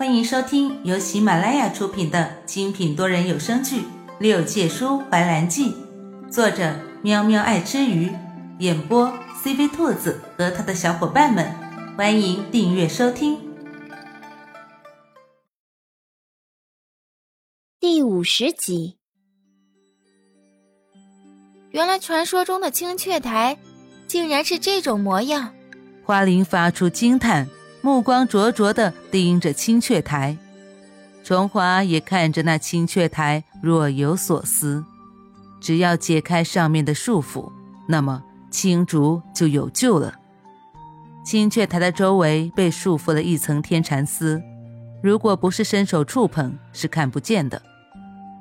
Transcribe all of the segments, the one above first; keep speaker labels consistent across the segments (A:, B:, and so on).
A: 欢迎收听由喜马拉雅出品的精品多人有声剧《六界书怀兰记》，作者喵喵爱吃鱼，演播 CV 兔子和他的小伙伴们。欢迎订阅收听。
B: 第五十集，
C: 原来传说中的青雀台，竟然是这种模样。
A: 花灵发出惊叹。目光灼灼地盯着青雀台，崇华也看着那青雀台，若有所思。只要解开上面的束缚，那么青竹就有救了。青雀台的周围被束缚了一层天蚕丝，如果不是伸手触碰，是看不见的。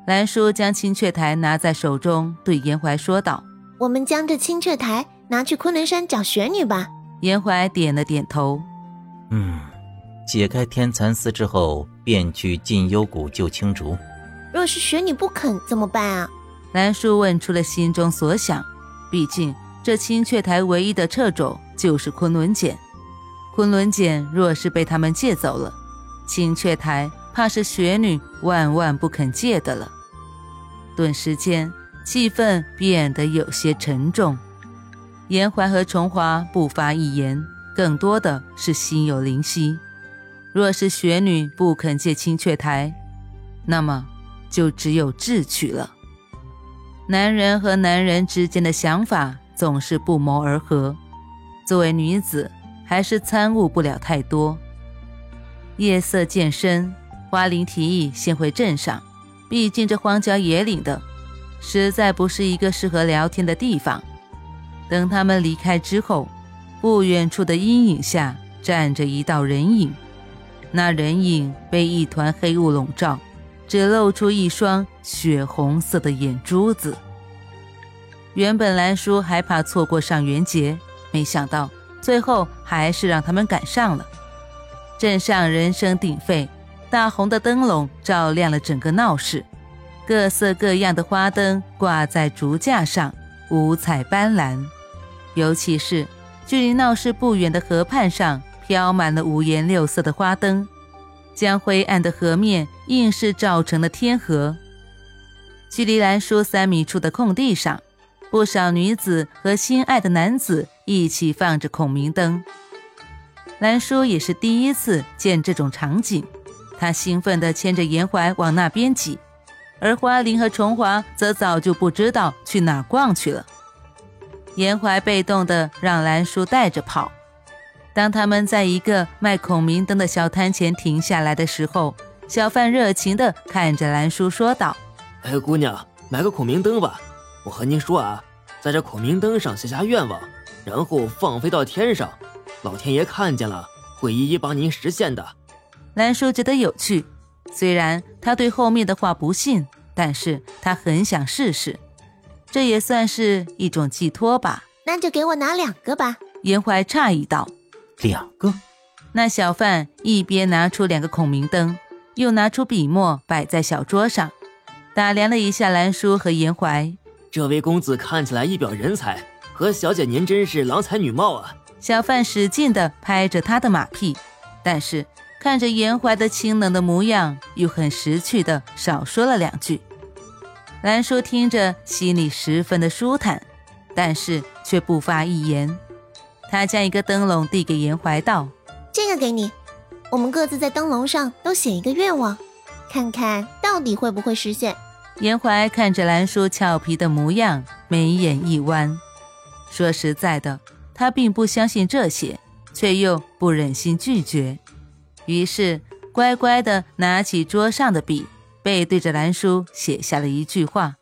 A: 兰叔将青雀台拿在手中，对严怀说道：“
B: 我们将这青雀台拿去昆仑山找玄女吧。”
A: 严怀点了点头。
D: 嗯，解开天蚕丝之后，便去进幽谷救青竹。
B: 若是玄女不肯怎么办啊？
A: 兰叔问出了心中所想。毕竟这青雀台唯一的掣肘就是昆仑茧，昆仑茧若是被他们借走了，青雀台怕是玄女万万不肯借的了。顿时间，气氛变得有些沉重。严怀和崇华不发一言。更多的是心有灵犀，若是雪女不肯借青雀台，那么就只有智取了。男人和男人之间的想法总是不谋而合，作为女子还是参悟不了太多。夜色渐深，花灵提议先回镇上，毕竟这荒郊野岭的，实在不是一个适合聊天的地方。等他们离开之后。不远处的阴影下站着一道人影，那人影被一团黑雾笼罩，只露出一双血红色的眼珠子。原本兰叔还怕错过上元节，没想到最后还是让他们赶上了。镇上人声鼎沸，大红的灯笼照亮了整个闹市，各色各样的花灯挂在竹架上，五彩斑斓，尤其是。距离闹市不远的河畔上飘满了五颜六色的花灯，将灰暗的河面硬是照成了天河。距离兰叔三米处的空地上，不少女子和心爱的男子一起放着孔明灯。兰叔也是第一次见这种场景，他兴奋地牵着严怀往那边挤，而花灵和崇华则早就不知道去哪逛去了。严怀被动的让兰叔带着跑。当他们在一个卖孔明灯的小摊前停下来的时候，小贩热情的看着兰叔说道：“
E: 哎，姑娘，买个孔明灯吧。我和您说啊，在这孔明灯上写下愿望，然后放飞到天上，老天爷看见了会一一帮您实现的。”
A: 兰叔觉得有趣，虽然他对后面的话不信，但是他很想试试。这也算是一种寄托吧。
B: 那就给我拿两个吧。
A: 严怀诧异道：“
D: 两个？”
A: 那小贩一边拿出两个孔明灯，又拿出笔墨摆在小桌上，打量了一下兰叔和严怀。
E: 这位公子看起来一表人才，和小姐您真是郎才女貌啊！
A: 小贩使劲地拍着他的马屁，但是看着严怀的清冷的模样，又很识趣地少说了两句。兰叔听着，心里十分的舒坦，但是却不发一言。他将一个灯笼递给严怀道：“
B: 这个给你，我们各自在灯笼上都写一个愿望，看看到底会不会实现。”
A: 严怀看着兰叔俏皮的模样，眉眼一弯。说实在的，他并不相信这些，却又不忍心拒绝，于是乖乖的拿起桌上的笔。背对着兰叔写下了一句话，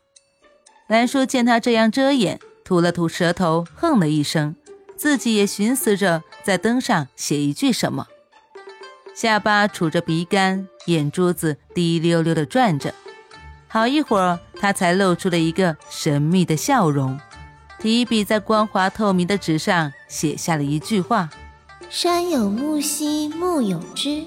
A: 兰叔见他这样遮掩，吐了吐舌头，哼了一声，自己也寻思着在灯上写一句什么，下巴杵着鼻杆，眼珠子滴溜溜的转着，好一会儿，他才露出了一个神秘的笑容，提笔在光滑透明的纸上写下了一句话：
B: 山有木兮木有枝。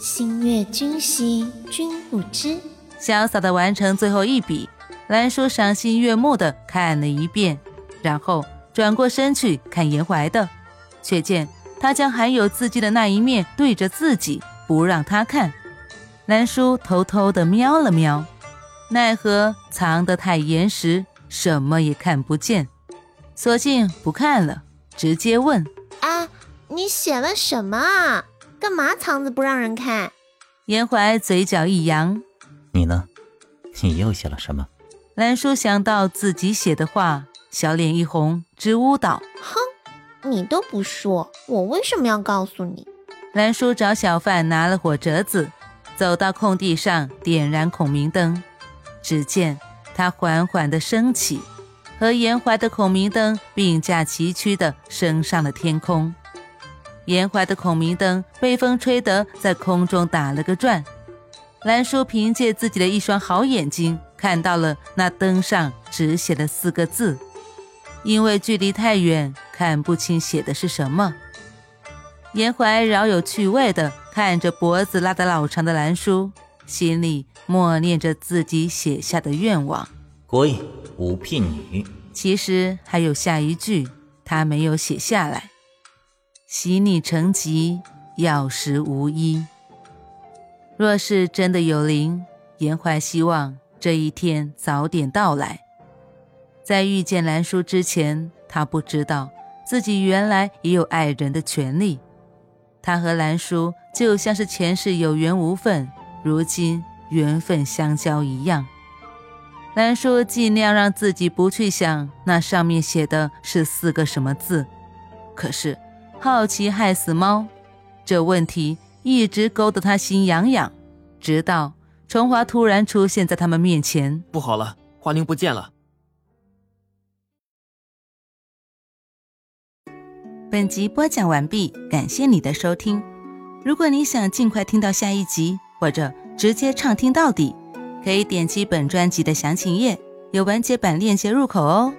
B: 星月君兮，君不知。
A: 潇洒的完成最后一笔，兰叔赏心悦目的看了一遍，然后转过身去看严怀的，却见他将含有字迹的那一面对着自己，不让他看。兰叔偷偷的瞄了瞄，奈何藏得太严实，什么也看不见，索性不看了，直接问：“
B: 啊，你写了什么啊？干嘛藏着不让人看？”
A: 严怀嘴角一扬：“
D: 你呢？你又写了什么？”
A: 兰叔想到自己写的话，小脸一红，直呜道：“
B: 哼，你都不说，我为什么要告诉你？”
A: 兰叔找小贩拿了火折子。走到空地上，点燃孔明灯。只见它缓缓地升起，和严怀的孔明灯并驾齐驱地升上了天空。严怀的孔明灯被风吹得在空中打了个转。兰叔凭借自己的一双好眼睛，看到了那灯上只写了四个字，因为距离太远，看不清写的是什么。严怀饶有趣味地看着脖子拉得老长的兰叔，心里默念着自己写下的愿望：
D: 归五聘女。
A: 其实还有下一句，他没有写下来：喜你成疾，药石无医。若是真的有灵，严怀希望这一天早点到来。在遇见兰叔之前，他不知道自己原来也有爱人的权利。他和兰叔就像是前世有缘无分，如今缘分相交一样。兰叔尽量让自己不去想那上面写的是四个什么字，可是好奇害死猫，这问题一直勾得他心痒痒。直到崇华突然出现在他们面前，
E: 不好了，花灵不见了。
A: 本集播讲完毕，感谢你的收听。如果你想尽快听到下一集，或者直接畅听到底，可以点击本专辑的详情页，有完结版链接入口哦。